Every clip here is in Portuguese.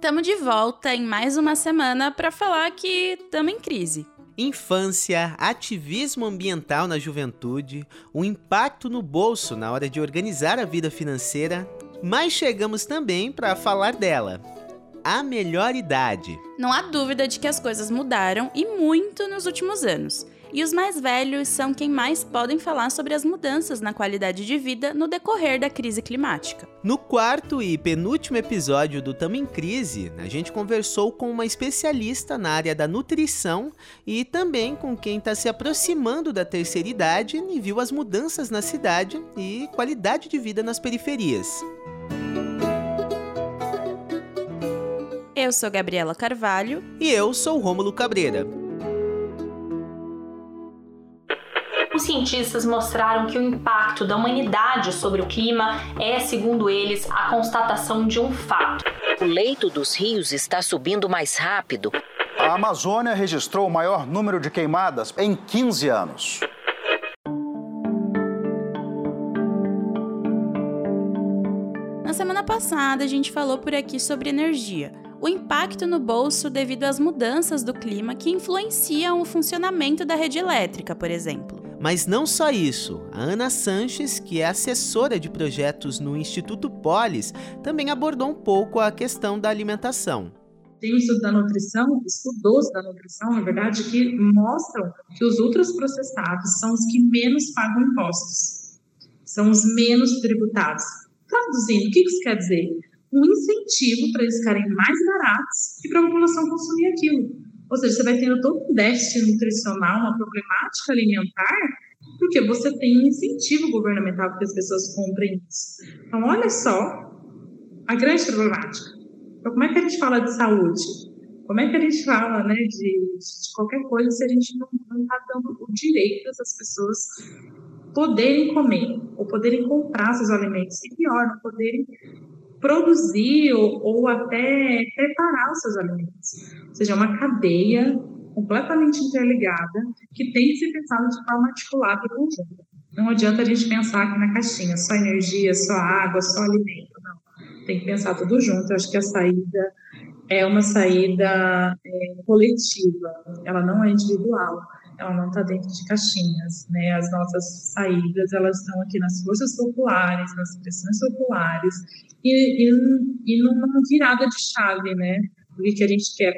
Tamo de volta em mais uma semana para falar que tamo em crise. Infância, ativismo ambiental na juventude, o impacto no bolso na hora de organizar a vida financeira, mas chegamos também para falar dela, a melhor idade. Não há dúvida de que as coisas mudaram e muito nos últimos anos. E os mais velhos são quem mais podem falar sobre as mudanças na qualidade de vida no decorrer da crise climática. No quarto e penúltimo episódio do Tamo em Crise, a gente conversou com uma especialista na área da nutrição e também com quem está se aproximando da terceira idade e viu as mudanças na cidade e qualidade de vida nas periferias. Eu sou Gabriela Carvalho. E eu sou Rômulo Cabreira. Os cientistas mostraram que o impacto da humanidade sobre o clima é, segundo eles, a constatação de um fato. O leito dos rios está subindo mais rápido. A Amazônia registrou o maior número de queimadas em 15 anos. Na semana passada, a gente falou por aqui sobre energia o impacto no bolso devido às mudanças do clima que influenciam o funcionamento da rede elétrica, por exemplo. Mas não só isso. A Ana Sanches, que é assessora de projetos no Instituto Polis, também abordou um pouco a questão da alimentação. Tem um estudo da nutrição, estudos da nutrição, na verdade, que mostram que os ultraprocessados são os que menos pagam impostos, são os menos tributados. Traduzindo, o que isso quer dizer? um incentivo para eles ficarem mais baratos e para a população consumir aquilo. Ou seja, você vai tendo todo um déficit nutricional, uma problemática alimentar, porque você tem um incentivo governamental para que as pessoas comprem isso. Então, olha só a grande problemática. Então, como é que a gente fala de saúde? Como é que a gente fala né, de, de qualquer coisa se a gente não está dando o direito dessas pessoas poderem comer, ou poderem comprar seus alimentos, e pior, não poderem produzir ou, ou até preparar os seus alimentos. Ou seja, é uma cadeia completamente interligada que tem que ser pensada de forma articulada e conjunta. Não adianta a gente pensar aqui na caixinha, só energia, só água, só alimento, não. Tem que pensar tudo junto. Eu acho que a saída é uma saída é, coletiva, ela não é individual ela não está dentro de caixinhas, né? As nossas saídas, elas estão aqui nas forças populares, nas pressões populares e, e, e numa virada de chave, né? O que a gente quer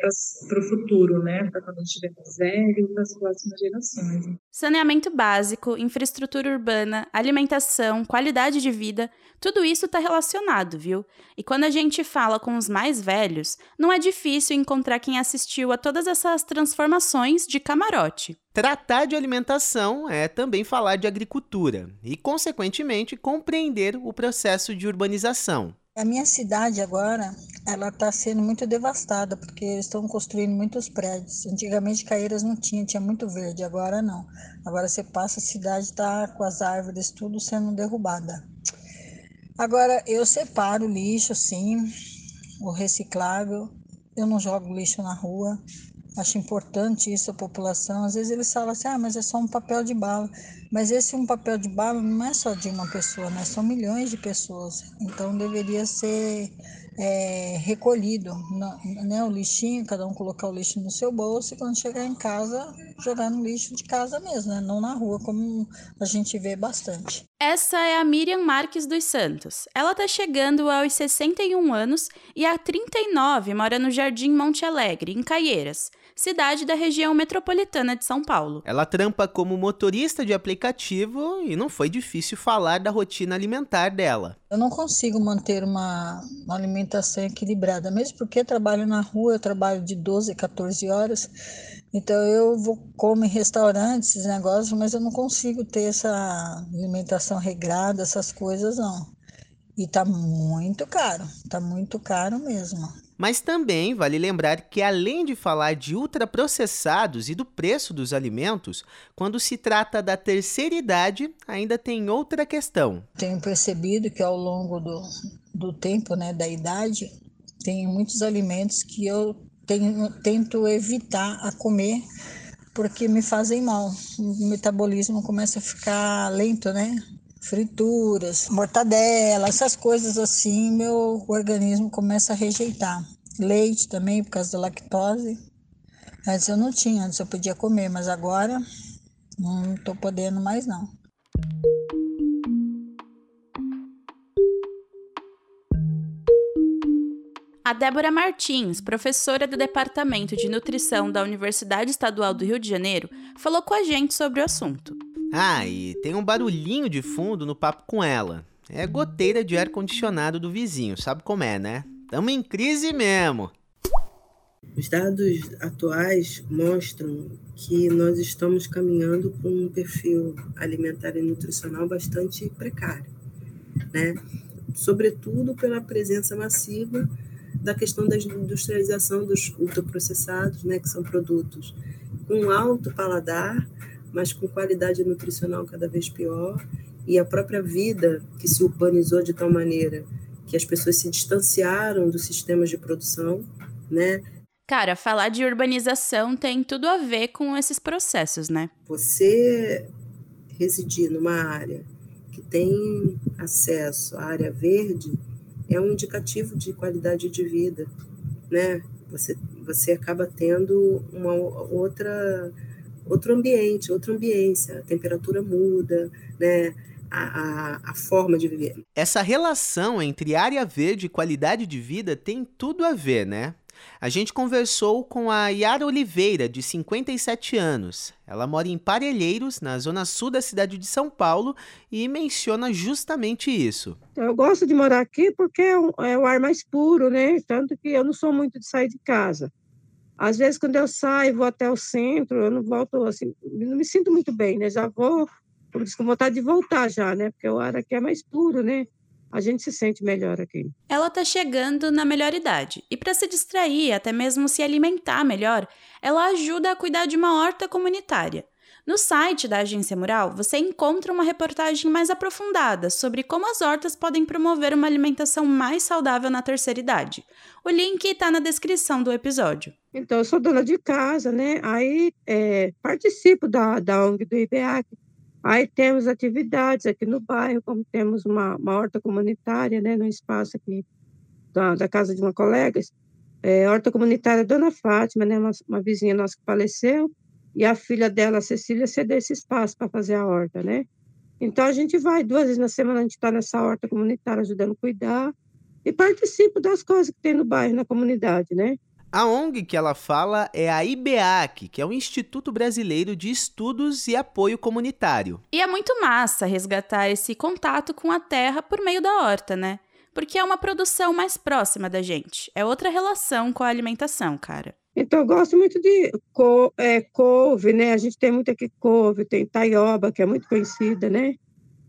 para o futuro, né? Para quando a gente estiver mais velho, para as próximas gerações. Saneamento básico, infraestrutura urbana, alimentação, qualidade de vida, tudo isso está relacionado, viu? E quando a gente fala com os mais velhos, não é difícil encontrar quem assistiu a todas essas transformações de camarote. Tratar de alimentação é também falar de agricultura e, consequentemente, compreender o processo de urbanização. A minha cidade agora, ela está sendo muito devastada, porque eles estão construindo muitos prédios. Antigamente Caeiras não tinha, tinha muito verde, agora não. Agora você passa, a cidade está com as árvores tudo sendo derrubada. Agora eu separo o lixo, sim, o reciclável. Eu não jogo lixo na rua. Acho importante isso a população. Às vezes eles falam assim, ah, mas é só um papel de bala. Mas esse um papel de bala não é só de uma pessoa, né? São milhões de pessoas. Então deveria ser é, recolhido, né? O lixinho, cada um colocar o lixo no seu bolso e quando chegar em casa, jogar no lixo de casa mesmo, né? Não na rua, como a gente vê bastante. Essa é a Miriam Marques dos Santos. Ela está chegando aos 61 anos e há 39 mora no Jardim Monte Alegre, em Caieiras cidade da região metropolitana de São Paulo. Ela trampa como motorista de aplicativo e não foi difícil falar da rotina alimentar dela. Eu não consigo manter uma, uma alimentação equilibrada, mesmo porque trabalho na rua, eu trabalho de 12 a 14 horas. Então eu vou comer em restaurantes, esses negócios, mas eu não consigo ter essa alimentação regrada, essas coisas não. E tá muito caro, tá muito caro mesmo. Mas também vale lembrar que, além de falar de ultraprocessados e do preço dos alimentos, quando se trata da terceira idade, ainda tem outra questão. Tenho percebido que ao longo do, do tempo, né, da idade, tem muitos alimentos que eu tenho, tento evitar a comer porque me fazem mal. O metabolismo começa a ficar lento, né? Frituras, mortadela, essas coisas assim, meu organismo começa a rejeitar. leite também, por causa da lactose. Antes eu não tinha, antes eu podia comer, mas agora não estou podendo mais não. A Débora Martins, professora do Departamento de Nutrição da Universidade Estadual do Rio de Janeiro, falou com a gente sobre o assunto. Ah, e tem um barulhinho de fundo no papo com ela. É goteira de ar-condicionado do vizinho, sabe como é, né? Tamo em crise mesmo. Os dados atuais mostram que nós estamos caminhando para um perfil alimentar e nutricional bastante precário, né? Sobretudo pela presença massiva da questão da industrialização dos ultraprocessados, né, que são produtos com alto paladar, mas com qualidade nutricional cada vez pior, e a própria vida que se urbanizou de tal maneira que as pessoas se distanciaram dos sistemas de produção, né? Cara, falar de urbanização tem tudo a ver com esses processos, né? Você residir numa área que tem acesso à área verde, é um indicativo de qualidade de vida, né? Você, você acaba tendo uma outra outro ambiente, outra ambiência, a temperatura muda, né? A, a, a, forma de viver. Essa relação entre área verde e qualidade de vida tem tudo a ver, né? A gente conversou com a Yara Oliveira, de 57 anos. Ela mora em Parelheiros, na zona sul da cidade de São Paulo, e menciona justamente isso. Eu gosto de morar aqui porque é, um, é o ar mais puro, né? Tanto que eu não sou muito de sair de casa. Às vezes, quando eu saio, vou até o centro, eu não volto assim, não me sinto muito bem, né? Já vou, como diz, com vontade de voltar já, né? Porque o ar aqui é mais puro, né? a gente se sente melhor aqui. Ela está chegando na melhor idade e para se distrair, até mesmo se alimentar melhor, ela ajuda a cuidar de uma horta comunitária. No site da Agência Mural, você encontra uma reportagem mais aprofundada sobre como as hortas podem promover uma alimentação mais saudável na terceira idade. O link está na descrição do episódio. Então, eu sou dona de casa, né? Aí é, participo da, da ONG do IBEAC, Aí temos atividades aqui no bairro, como temos uma, uma horta comunitária, né, no espaço aqui da, da casa de uma colega, é, horta comunitária Dona Fátima, né, uma, uma vizinha nossa que faleceu, e a filha dela, Cecília, cedeu esse espaço para fazer a horta, né? Então a gente vai duas vezes na semana, a gente está nessa horta comunitária ajudando a cuidar e participo das coisas que tem no bairro, na comunidade, né? A ONG que ela fala é a IBEAC, que é o Instituto Brasileiro de Estudos e Apoio Comunitário. E é muito massa resgatar esse contato com a terra por meio da horta, né? Porque é uma produção mais próxima da gente. É outra relação com a alimentação, cara. Então, eu gosto muito de co é, couve, né? A gente tem muito aqui couve, tem taioba, que é muito conhecida, né?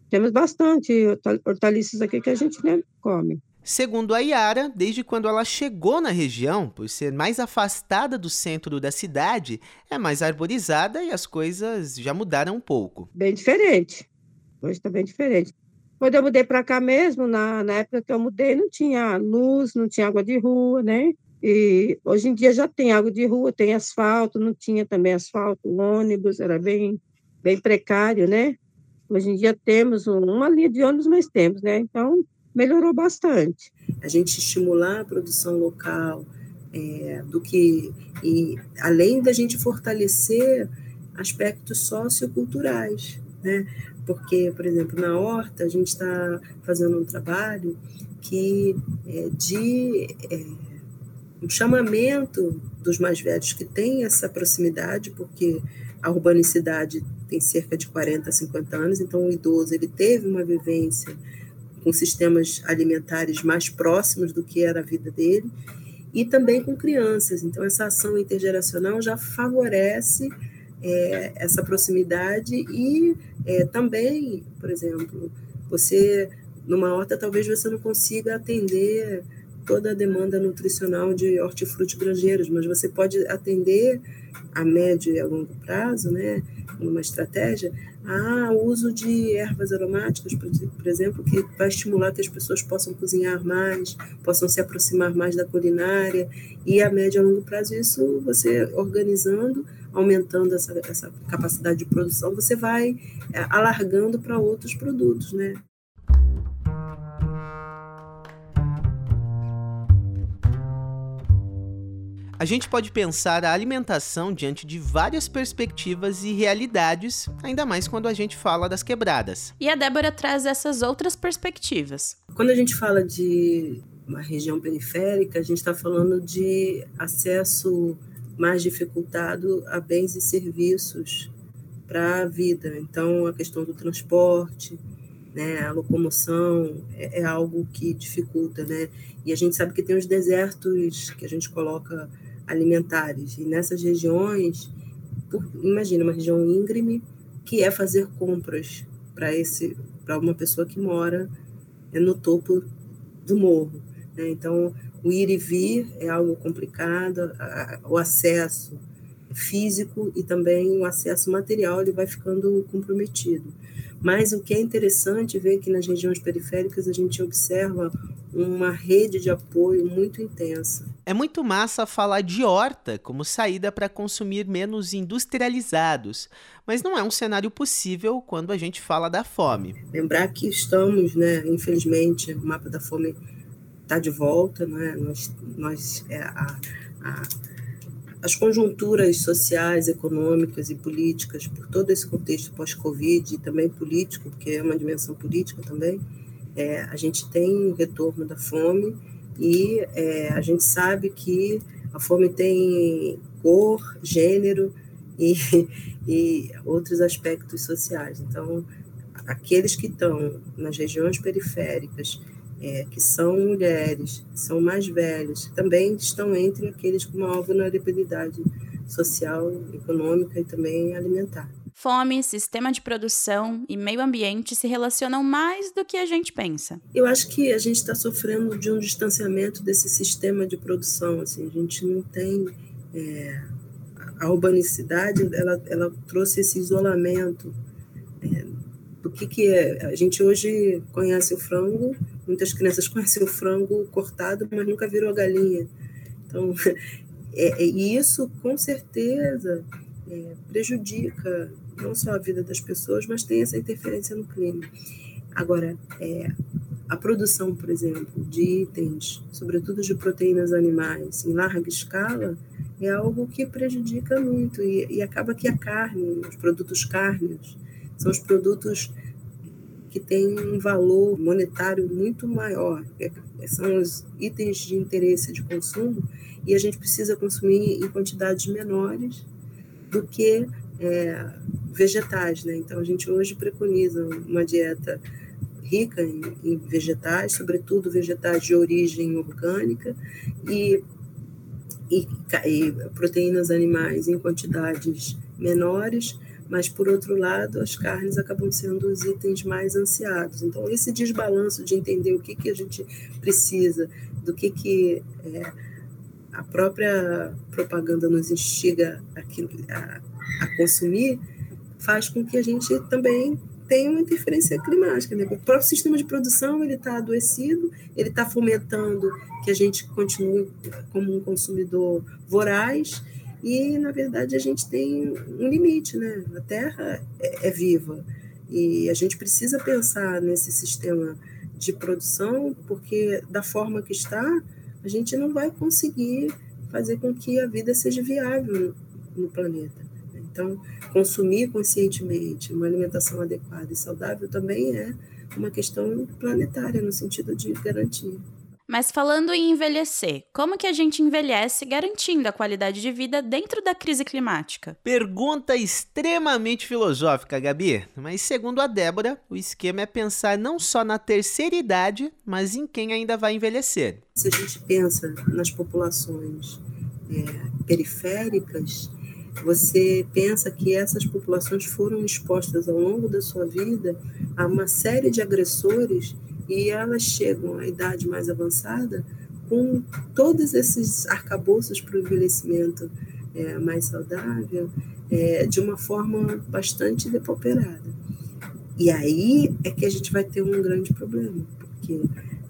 Temos bastante hortaliças aqui que a gente né, come. Segundo a Yara, desde quando ela chegou na região, por ser mais afastada do centro da cidade, é mais arborizada e as coisas já mudaram um pouco. Bem diferente. Hoje está bem diferente. Quando eu mudei para cá mesmo, na, na época que eu mudei, não tinha luz, não tinha água de rua, né? E hoje em dia já tem água de rua, tem asfalto, não tinha também asfalto, ônibus, era bem, bem precário, né? Hoje em dia temos uma linha de ônibus, mas temos, né? Então, melhorou bastante. A gente estimular a produção local, é, do que e além da gente fortalecer aspectos socioculturais, né? Porque, por exemplo, na horta a gente está fazendo um trabalho que é de é, um chamamento dos mais velhos que têm essa proximidade, porque a urbanicidade tem cerca de 40, 50 anos, então o idoso ele teve uma vivência com sistemas alimentares mais próximos do que era a vida dele, e também com crianças. Então, essa ação intergeracional já favorece é, essa proximidade e é, também, por exemplo, você, numa horta, talvez você não consiga atender toda a demanda nutricional de hortifruti granjeiros, mas você pode atender a médio e a longo prazo, né, numa estratégia, ah, o uso de ervas aromáticas, por exemplo, que vai estimular que as pessoas possam cozinhar mais, possam se aproximar mais da culinária, e a médio e longo prazo, isso você organizando, aumentando essa, essa capacidade de produção, você vai é, alargando para outros produtos, né? A gente pode pensar a alimentação diante de várias perspectivas e realidades, ainda mais quando a gente fala das quebradas. E a Débora traz essas outras perspectivas. Quando a gente fala de uma região periférica, a gente está falando de acesso mais dificultado a bens e serviços para a vida. Então, a questão do transporte, né, a locomoção é, é, algo que dificulta, né? E a gente sabe que tem os desertos que a gente coloca alimentares e nessas regiões, por, imagina uma região íngreme que é fazer compras para esse para uma pessoa que mora no topo do morro. Né? Então, o ir e vir é algo complicado, o acesso físico e também o acesso material ele vai ficando comprometido. Mas o que é interessante ver que nas regiões periféricas a gente observa uma rede de apoio muito intensa. É muito massa falar de horta como saída para consumir menos industrializados, mas não é um cenário possível quando a gente fala da fome. Lembrar que estamos, né, infelizmente, o mapa da fome está de volta, né? nós, nós é, a, a as conjunturas sociais, econômicas e políticas, por todo esse contexto pós-Covid e também político, porque é uma dimensão política também, é, a gente tem o retorno da fome e é, a gente sabe que a fome tem cor, gênero e, e outros aspectos sociais. Então, aqueles que estão nas regiões periféricas é, que são mulheres, são mais velhas, também estão entre aqueles com maior vulnerabilidade social, econômica e também alimentar. Fome, sistema de produção e meio ambiente se relacionam mais do que a gente pensa. Eu acho que a gente está sofrendo de um distanciamento desse sistema de produção. Assim, a gente não tem é, a urbanicidade, ela, ela trouxe esse isolamento. É, do que, que é? A gente hoje conhece o frango Muitas crianças conhecem o frango cortado, mas nunca viram a galinha. Então, é, é, isso com certeza é, prejudica não só a vida das pessoas, mas tem essa interferência no clima. Agora, é, a produção, por exemplo, de itens, sobretudo de proteínas animais, em larga escala, é algo que prejudica muito e, e acaba que a carne, os produtos cárneos, são os produtos que tem um valor monetário muito maior. É, são os itens de interesse de consumo e a gente precisa consumir em quantidades menores do que é, vegetais. Né? Então, a gente hoje preconiza uma dieta rica em, em vegetais, sobretudo vegetais de origem orgânica, e, e, e proteínas animais em quantidades menores mas por outro lado as carnes acabam sendo os itens mais ansiados. Então esse desbalanço de entender o que, que a gente precisa, do que, que é, a própria propaganda nos instiga a, a, a, consumir, faz com que a gente também tenha uma interferência climática. Né? O próprio sistema de produção ele está adoecido, ele está fomentando que a gente continue como um consumidor voraz e, na verdade, a gente tem um limite, né? A Terra é, é viva e a gente precisa pensar nesse sistema de produção, porque da forma que está, a gente não vai conseguir fazer com que a vida seja viável no, no planeta. Então, consumir conscientemente uma alimentação adequada e saudável também é uma questão planetária, no sentido de garantir. Mas falando em envelhecer, como que a gente envelhece garantindo a qualidade de vida dentro da crise climática? Pergunta extremamente filosófica, Gabi. Mas segundo a Débora, o esquema é pensar não só na terceira idade, mas em quem ainda vai envelhecer. Se a gente pensa nas populações é, periféricas, você pensa que essas populações foram expostas ao longo da sua vida a uma série de agressores e elas chegam à idade mais avançada com todos esses arcabouços para o envelhecimento é, mais saudável é, de uma forma bastante depauperada. E aí é que a gente vai ter um grande problema, porque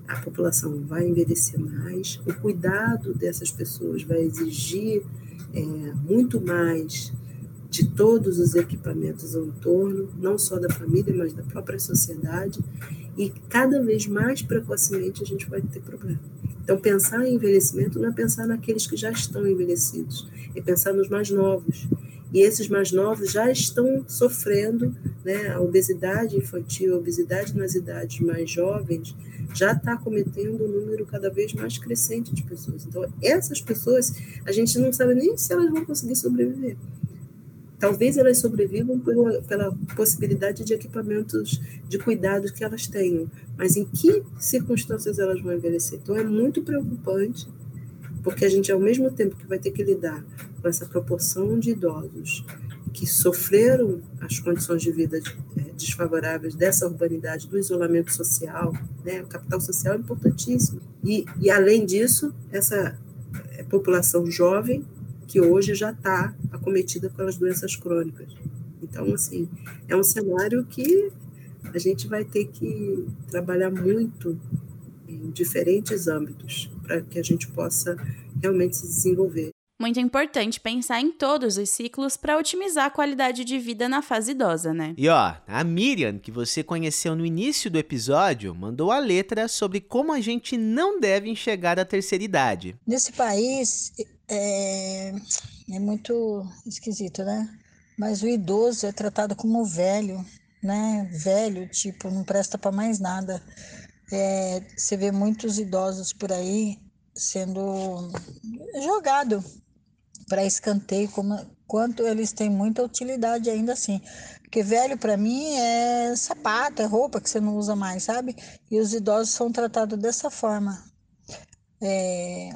a população vai envelhecer mais, o cuidado dessas pessoas vai exigir é, muito mais de todos os equipamentos ao entorno, não só da família, mas da própria sociedade, e cada vez mais precocemente a gente vai ter problema. Então, pensar em envelhecimento não é pensar naqueles que já estão envelhecidos, é pensar nos mais novos. E esses mais novos já estão sofrendo, né, a obesidade infantil, a obesidade nas idades mais jovens, já está cometendo um número cada vez mais crescente de pessoas. Então, essas pessoas, a gente não sabe nem se elas vão conseguir sobreviver. Talvez elas sobrevivam pela, pela possibilidade de equipamentos de cuidado que elas tenham, mas em que circunstâncias elas vão envelhecer? Então é muito preocupante, porque a gente, ao mesmo tempo que vai ter que lidar com essa proporção de idosos que sofreram as condições de vida é, desfavoráveis dessa urbanidade, do isolamento social, né? o capital social é importantíssimo. E, e além disso, essa é, população jovem que hoje já está acometida pelas doenças crônicas. Então, assim, é um cenário que a gente vai ter que trabalhar muito em diferentes âmbitos para que a gente possa realmente se desenvolver. Muito importante pensar em todos os ciclos para otimizar a qualidade de vida na fase idosa, né? E ó, a Miriam, que você conheceu no início do episódio, mandou a letra sobre como a gente não deve enxergar a terceira idade. Nesse país, é, é muito esquisito, né? Mas o idoso é tratado como velho, né? Velho, tipo, não presta para mais nada. É, você vê muitos idosos por aí sendo jogado para escanteio, como, quanto eles têm muita utilidade ainda assim. Porque velho para mim é sapato, é roupa que você não usa mais, sabe? E os idosos são tratados dessa forma. É,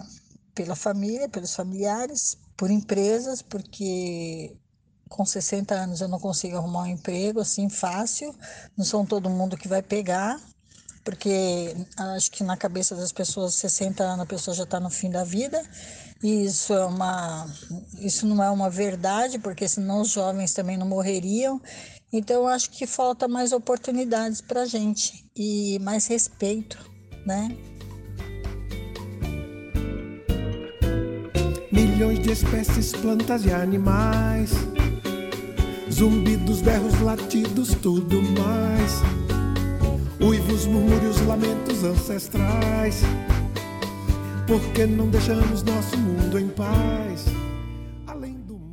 pela família, pelos familiares, por empresas, porque com 60 anos eu não consigo arrumar um emprego assim fácil, não são todo mundo que vai pegar, porque acho que na cabeça das pessoas 60 anos a pessoa já está no fim da vida. E isso é uma isso não é uma verdade porque senão os jovens também não morreriam. Então acho que falta mais oportunidades para gente e mais respeito né milhões de espécies, plantas e animais. Zumbidos, berros, latidos, tudo mais. Uivos, murmúrios, lamentos ancestrais. Por que não deixamos nosso mundo em paz?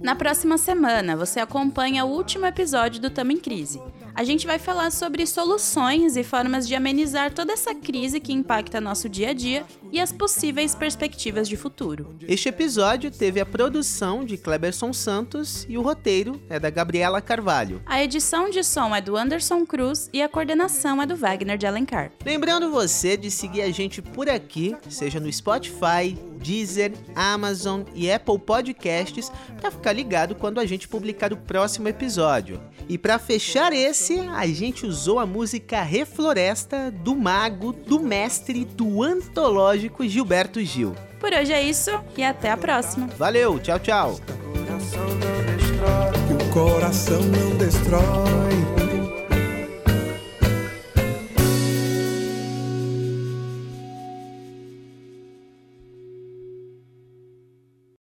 Na próxima semana, você acompanha o último episódio do Tamo em Crise. A gente vai falar sobre soluções e formas de amenizar toda essa crise que impacta nosso dia a dia e as possíveis perspectivas de futuro. Este episódio teve a produção de Kleberson Santos e o roteiro é da Gabriela Carvalho. A edição de som é do Anderson Cruz e a coordenação é do Wagner de Alencar. Lembrando você de seguir a gente por aqui, seja no Spotify, Deezer, Amazon e Apple Podcasts para ficar ligado quando a gente publicar o próximo episódio. E para fechar esse, a gente usou a música Refloresta do mago, do mestre, do antológico Gilberto Gil. Por hoje é isso e até a próxima. Valeu, tchau, tchau. Que o coração não destrói